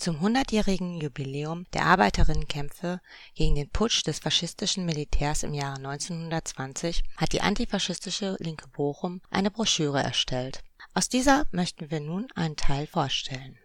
Zum hundertjährigen Jubiläum der Arbeiterinnenkämpfe gegen den Putsch des faschistischen Militärs im Jahre 1920 hat die antifaschistische Linke Bochum eine Broschüre erstellt. Aus dieser möchten wir nun einen Teil vorstellen.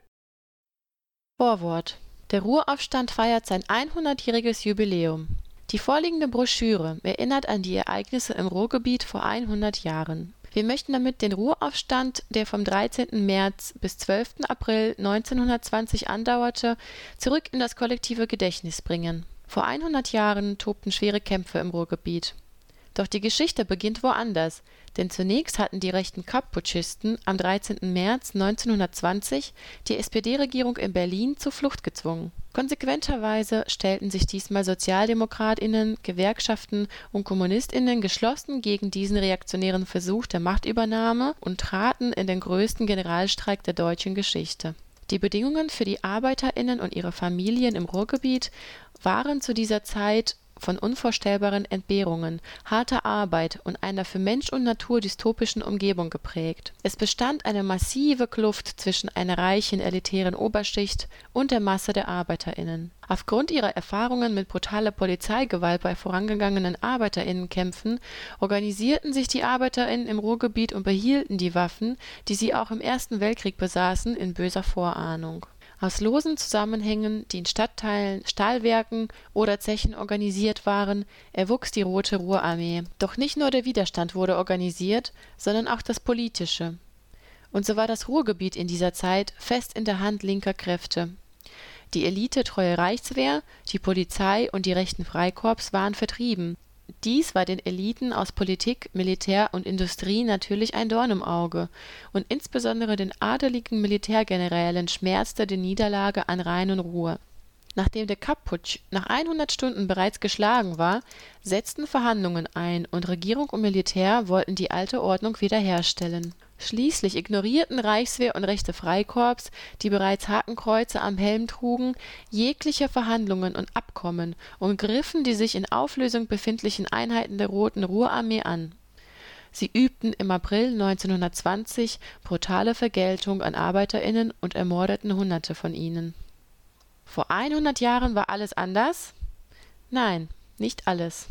Vorwort Der Ruhraufstand feiert sein 100-jähriges Jubiläum. Die vorliegende Broschüre erinnert an die Ereignisse im Ruhrgebiet vor 100 Jahren. Wir möchten damit den Ruhraufstand, der vom 13. März bis 12. April 1920 andauerte, zurück in das kollektive Gedächtnis bringen. Vor 100 Jahren tobten schwere Kämpfe im Ruhrgebiet doch die Geschichte beginnt woanders, denn zunächst hatten die rechten Kapp-Putschisten am 13. März 1920 die SPD-Regierung in Berlin zur Flucht gezwungen. Konsequenterweise stellten sich diesmal SozialdemokratInnen, Gewerkschaften und KommunistInnen geschlossen gegen diesen reaktionären Versuch der Machtübernahme und traten in den größten Generalstreik der deutschen Geschichte. Die Bedingungen für die ArbeiterInnen und ihre Familien im Ruhrgebiet waren zu dieser Zeit von unvorstellbaren Entbehrungen, harter Arbeit und einer für Mensch und Natur dystopischen Umgebung geprägt. Es bestand eine massive Kluft zwischen einer reichen elitären Oberschicht und der Masse der ArbeiterInnen. Aufgrund ihrer Erfahrungen mit brutaler Polizeigewalt bei vorangegangenen ArbeiterInnenkämpfen organisierten sich die ArbeiterInnen im Ruhrgebiet und behielten die Waffen, die sie auch im Ersten Weltkrieg besaßen, in böser Vorahnung aus losen Zusammenhängen, die in Stadtteilen, Stahlwerken oder Zechen organisiert waren, erwuchs die Rote Ruhrarmee. Doch nicht nur der Widerstand wurde organisiert, sondern auch das Politische. Und so war das Ruhrgebiet in dieser Zeit fest in der Hand linker Kräfte. Die elitetreue Reichswehr, die Polizei und die rechten Freikorps waren vertrieben dies war den Eliten aus Politik, Militär und Industrie natürlich ein Dorn im Auge, und insbesondere den adeligen Militärgenerälen schmerzte die Niederlage an Rhein und Ruhr. Nachdem der Kapp-Putsch nach 100 Stunden bereits geschlagen war, setzten Verhandlungen ein und Regierung und Militär wollten die alte Ordnung wiederherstellen Schließlich ignorierten Reichswehr und rechte Freikorps, die bereits Hakenkreuze am Helm trugen, jegliche Verhandlungen und Abkommen und griffen die sich in Auflösung befindlichen Einheiten der Roten Ruhrarmee an. Sie übten im April 1920 brutale Vergeltung an ArbeiterInnen und ermordeten Hunderte von ihnen. Vor 100 Jahren war alles anders? Nein, nicht alles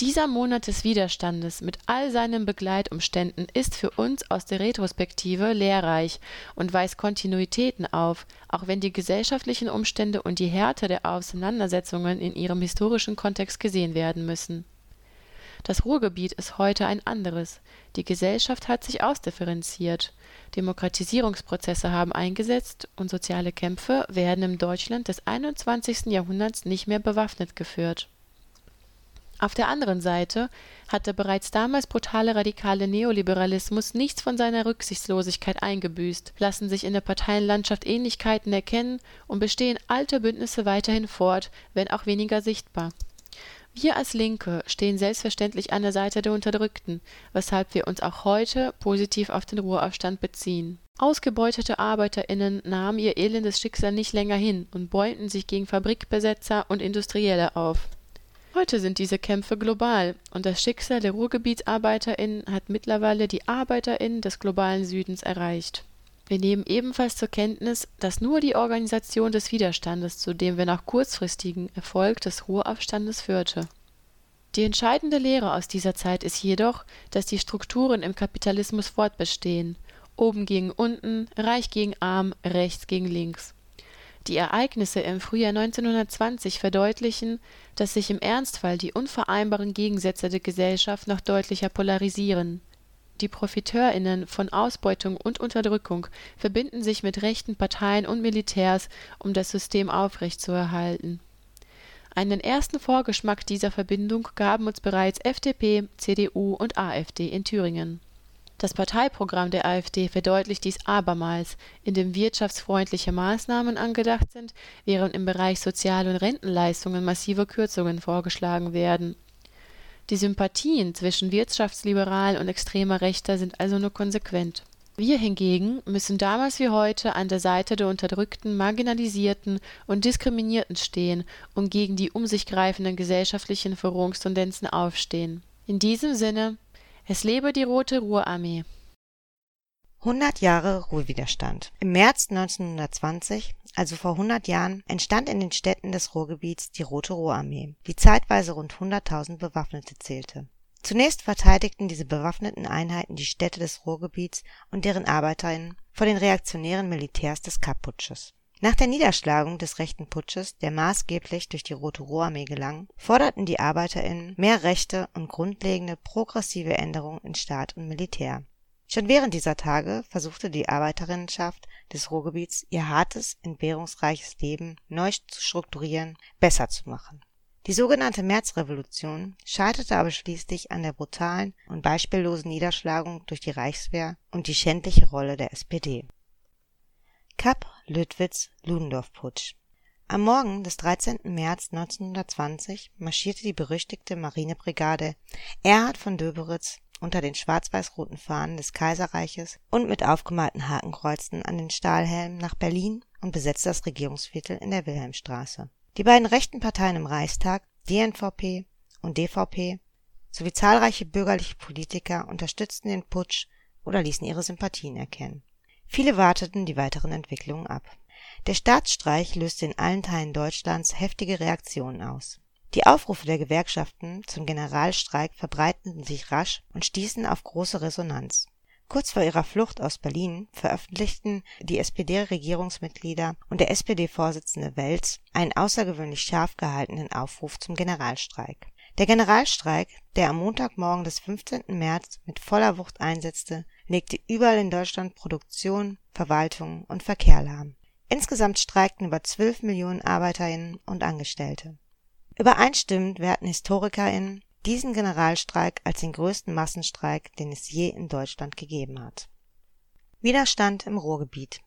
dieser Monat des Widerstandes mit all seinen Begleitumständen ist für uns aus der Retrospektive lehrreich und weist Kontinuitäten auf, auch wenn die gesellschaftlichen Umstände und die Härte der Auseinandersetzungen in ihrem historischen Kontext gesehen werden müssen. Das Ruhrgebiet ist heute ein anderes. Die Gesellschaft hat sich ausdifferenziert. Demokratisierungsprozesse haben eingesetzt und soziale Kämpfe werden im Deutschland des 21. Jahrhunderts nicht mehr bewaffnet geführt auf der anderen Seite hat der bereits damals brutale radikale Neoliberalismus nichts von seiner Rücksichtslosigkeit eingebüßt, lassen sich in der Parteienlandschaft Ähnlichkeiten erkennen und bestehen alte Bündnisse weiterhin fort, wenn auch weniger sichtbar. Wir als Linke stehen selbstverständlich an der Seite der Unterdrückten, weshalb wir uns auch heute positiv auf den Ruhraufstand beziehen. Ausgebeutete ArbeiterInnen nahmen ihr elendes Schicksal nicht länger hin und beugten sich gegen Fabrikbesetzer und Industrielle auf Heute sind diese Kämpfe global und das Schicksal der RuhrgebietsarbeiterInnen hat mittlerweile die ArbeiterInnen des globalen Südens erreicht. Wir nehmen ebenfalls zur Kenntnis, dass nur die Organisation des Widerstandes zu dem wenn auch kurzfristigen Erfolg des Ruhraufstandes führte. Die entscheidende Lehre aus dieser Zeit ist jedoch, dass die Strukturen im Kapitalismus fortbestehen, oben gegen unten, reich gegen arm, rechts gegen links die Ereignisse im Frühjahr 1920 verdeutlichen, dass sich im Ernstfall die unvereinbaren Gegensätze der Gesellschaft noch deutlicher polarisieren. Die ProfiteurInnen von Ausbeutung und Unterdrückung verbinden sich mit rechten Parteien und Militärs, um das System aufrechtzuerhalten. Einen ersten Vorgeschmack dieser Verbindung gaben uns bereits FDP, CDU und AfD in Thüringen das Parteiprogramm der AfD verdeutlicht dies abermals, indem wirtschaftsfreundliche Maßnahmen angedacht sind, während im Bereich Sozial- und Rentenleistungen massive Kürzungen vorgeschlagen werden. Die Sympathien zwischen Wirtschaftsliberalen und extremer Rechter sind also nur konsequent. Wir hingegen müssen damals wie heute an der Seite der Unterdrückten, Marginalisierten und Diskriminierten stehen und gegen die um sich greifenden gesellschaftlichen Verrohungstendenzen aufstehen. In diesem Sinne es lebe die Rote Ruhrarmee! 100 Jahre Ruhrwiderstand. Im März 1920, also vor 100 Jahren, entstand in den Städten des Ruhrgebiets die Rote Ruhrarmee, die zeitweise rund 100.000 Bewaffnete zählte. Zunächst verteidigten diese bewaffneten Einheiten die Städte des Ruhrgebiets und deren ArbeiterInnen vor den reaktionären Militärs des Kapp-Putsches. Nach der Niederschlagung des rechten Putsches, der maßgeblich durch die Rote Ruhrarmee gelang, forderten die ArbeiterInnen mehr Rechte und grundlegende progressive Änderungen in Staat und Militär Schon während dieser Tage versuchte die Arbeiterinnenschaft des Ruhrgebiets ihr hartes, entbehrungsreiches Leben neu zu strukturieren, besser zu machen. Die sogenannte Märzrevolution scheiterte aber schließlich an der brutalen und beispiellosen Niederschlagung durch die Reichswehr und die schändliche Rolle der SPD. Kapp-Lüttwitz-Ludendorff-Putsch Am Morgen des 13. März 1920 marschierte die berüchtigte Marinebrigade Erhard von Döberitz unter den schwarz-weiß-roten Fahnen des Kaiserreiches und mit aufgemalten Hakenkreuzen an den Stahlhelmen nach Berlin und besetzte das Regierungsviertel in der Wilhelmstraße. Die beiden rechten Parteien im Reichstag, DNVP und DVP, sowie zahlreiche bürgerliche Politiker unterstützten den Putsch oder ließen ihre Sympathien erkennen. Viele warteten die weiteren Entwicklungen ab. Der Staatsstreich löste in allen Teilen Deutschlands heftige Reaktionen aus die Aufrufe der Gewerkschaften zum Generalstreik verbreiteten sich rasch und stießen auf große Resonanz. Kurz vor ihrer Flucht aus Berlin veröffentlichten die SPD-Regierungsmitglieder und der SPD-Vorsitzende Welz einen außergewöhnlich scharf gehaltenen Aufruf zum Generalstreik. Der Generalstreik, der am Montagmorgen des 15. März mit voller Wucht einsetzte, legte überall in Deutschland Produktion, Verwaltung und Verkehr lahm. Insgesamt streikten über 12 Millionen Arbeiterinnen und Angestellte Übereinstimmend werten HistorikerInnen diesen Generalstreik als den größten Massenstreik, den es je in Deutschland gegeben hat. Widerstand im Ruhrgebiet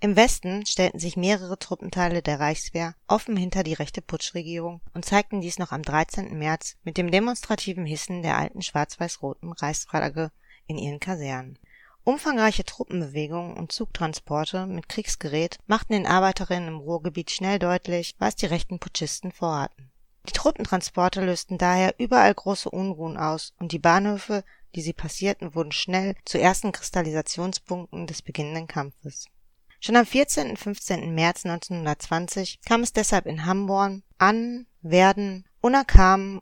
Im Westen stellten sich mehrere Truppenteile der Reichswehr offen hinter die rechte Putschregierung und zeigten dies noch am 13. März mit dem demonstrativen Hissen der alten schwarz-weiß-roten Reichsflagge in ihren Kasernen. Umfangreiche Truppenbewegungen und Zugtransporte mit Kriegsgerät machten den Arbeiterinnen im Ruhrgebiet schnell deutlich, was die rechten Putschisten vorhatten die Truppentransporte lösten daher überall große Unruhen aus und die Bahnhöfe, die sie passierten, wurden schnell zu ersten Kristallisationspunkten des beginnenden Kampfes. Schon am 14. und 15. März 1920 kam es deshalb in Hamborn, Annen, Werden, Unna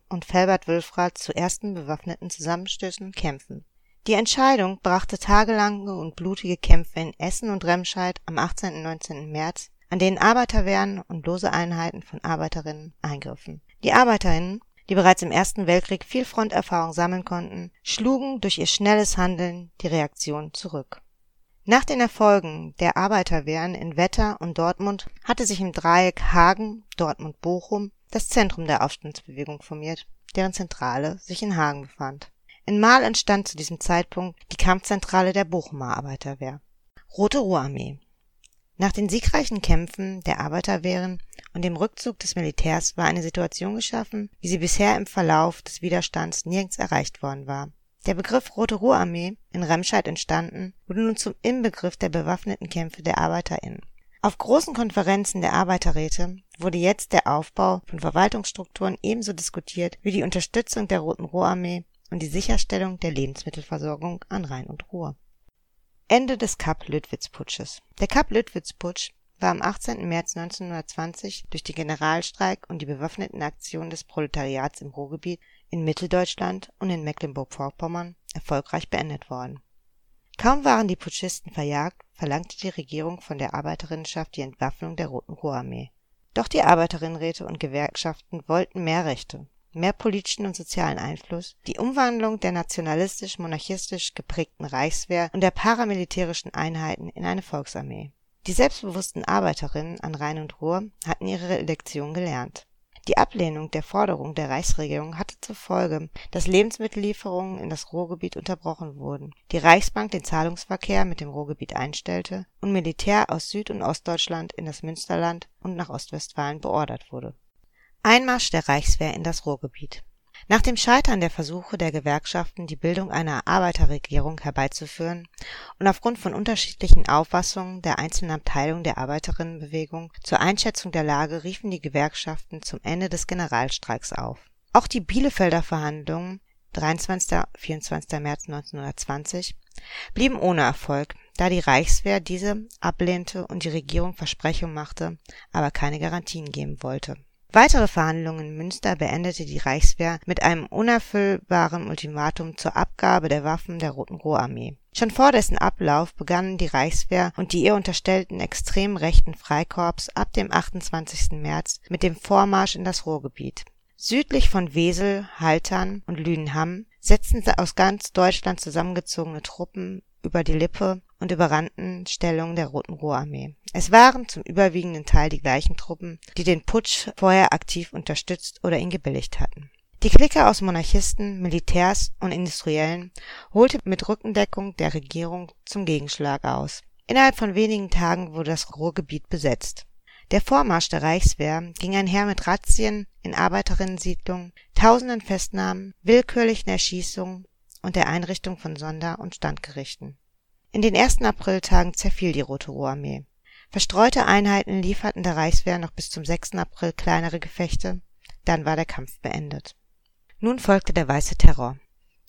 und Felbert-Wülfrath zu ersten bewaffneten Zusammenstößen Kämpfen. Die Entscheidung brachte tagelange und blutige Kämpfe in Essen und Remscheid am 18. und 19. März, an denen Arbeiterwehren und lose Einheiten von Arbeiterinnen eingriffen die Arbeiterinnen, die bereits im Ersten Weltkrieg viel Fronterfahrung sammeln konnten, schlugen durch ihr schnelles Handeln die Reaktion zurück. Nach den Erfolgen der Arbeiterwehren in Wetter und Dortmund hatte sich im Dreieck Hagen, Dortmund, Bochum das Zentrum der Aufstandsbewegung formiert, deren Zentrale sich in Hagen befand. In Marl entstand zu diesem Zeitpunkt die Kampfzentrale der Bochumer Arbeiterwehr. Rote Ruhrarmee nach den siegreichen Kämpfen der Arbeiterwehren und dem Rückzug des Militärs war eine Situation geschaffen, wie sie bisher im Verlauf des Widerstands nirgends erreicht worden war. Der Begriff Rote Ruhrarmee, in Remscheid entstanden, wurde nun zum Inbegriff der bewaffneten Kämpfe der ArbeiterInnen. Auf großen Konferenzen der Arbeiterräte wurde jetzt der Aufbau von Verwaltungsstrukturen ebenso diskutiert wie die Unterstützung der Roten Ruhrarmee und die Sicherstellung der Lebensmittelversorgung an Rhein und Ruhr Ende des Kapp-Lüttwitz-Putsches Der Kapp-Lüttwitz-Putsch war am 18. März 1920 durch den Generalstreik und die bewaffneten Aktionen des Proletariats im Ruhrgebiet, in Mitteldeutschland und in Mecklenburg-Vorpommern erfolgreich beendet worden. Kaum waren die Putschisten verjagt, verlangte die Regierung von der Arbeiterinnenschaft die Entwaffnung der Roten Ruhrarmee. Doch die Arbeiterinnenräte und Gewerkschaften wollten mehr Rechte mehr politischen und sozialen Einfluss, die Umwandlung der nationalistisch-monarchistisch geprägten Reichswehr und der paramilitärischen Einheiten in eine Volksarmee. Die selbstbewussten Arbeiterinnen an Rhein und Ruhr hatten ihre Lektion gelernt. Die Ablehnung der Forderung der Reichsregierung hatte zur Folge, dass Lebensmittellieferungen in das Ruhrgebiet unterbrochen wurden, die Reichsbank den Zahlungsverkehr mit dem Ruhrgebiet einstellte und Militär aus Süd- und Ostdeutschland in das Münsterland und nach Ostwestfalen beordert wurde Einmarsch der Reichswehr in das Ruhrgebiet Nach dem Scheitern der Versuche der Gewerkschaften, die Bildung einer Arbeiterregierung herbeizuführen, und aufgrund von unterschiedlichen Auffassungen der einzelnen Abteilungen der Arbeiterinnenbewegung zur Einschätzung der Lage riefen die Gewerkschaften zum Ende des Generalstreiks auf. Auch die Bielefelder Verhandlungen 23. 24. März 1920 blieben ohne Erfolg da die Reichswehr diese ablehnte und die Regierung Versprechungen machte, aber keine Garantien geben wollte. Weitere Verhandlungen in Münster beendete die Reichswehr mit einem unerfüllbaren Ultimatum zur Abgabe der Waffen der Roten Roharmee. Schon vor dessen Ablauf begannen die Reichswehr und die ihr unterstellten extrem rechten Freikorps ab dem 28. März mit dem Vormarsch in das Ruhrgebiet. Südlich von Wesel, Haltern und Lüdenham setzten aus ganz Deutschland zusammengezogene Truppen über die Lippe und überrannten Stellungen der Roten Ruhrarmee. Es waren zum überwiegenden Teil die gleichen Truppen, die den Putsch vorher aktiv unterstützt oder ihn gebilligt hatten. Die Clique aus Monarchisten, Militärs und Industriellen holte mit Rückendeckung der Regierung zum Gegenschlag aus. Innerhalb von wenigen Tagen wurde das Ruhrgebiet besetzt. Der Vormarsch der Reichswehr ging einher mit Razzien in Arbeiterinnensiedlungen, tausenden Festnahmen, willkürlichen Erschießungen und der Einrichtung von Sonder- und Standgerichten. In den ersten Apriltagen zerfiel die Rote Roharmee. Verstreute Einheiten lieferten der Reichswehr noch bis zum 6. April kleinere Gefechte, dann war der Kampf beendet. Nun folgte der weiße Terror.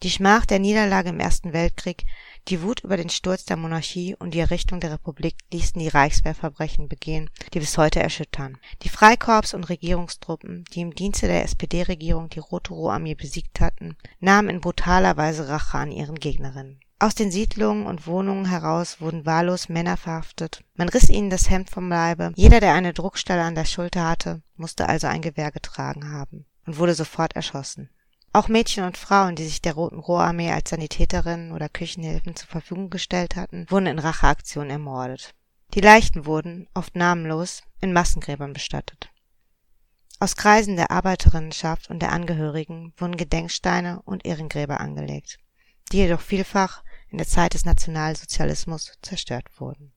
Die Schmach der Niederlage im Ersten Weltkrieg, die Wut über den Sturz der Monarchie und die Errichtung der Republik ließen die Reichswehrverbrechen begehen, die bis heute erschüttern. Die Freikorps und Regierungstruppen, die im Dienste der SPD-Regierung die Rote Roharmee besiegt hatten, nahmen in brutaler Weise Rache an ihren Gegnerinnen. Aus den Siedlungen und Wohnungen heraus wurden wahllos Männer verhaftet. Man riss ihnen das Hemd vom Leibe. Jeder, der eine Druckstelle an der Schulter hatte, musste also ein Gewehr getragen haben und wurde sofort erschossen. Auch Mädchen und Frauen, die sich der Roten Roharmee als Sanitäterinnen oder Küchenhilfen zur Verfügung gestellt hatten, wurden in Racheaktionen ermordet. Die Leichen wurden, oft namenlos, in Massengräbern bestattet. Aus Kreisen der Arbeiterinnenschaft und der Angehörigen wurden Gedenksteine und Ehrengräber angelegt, die jedoch vielfach in der Zeit des Nationalsozialismus zerstört wurden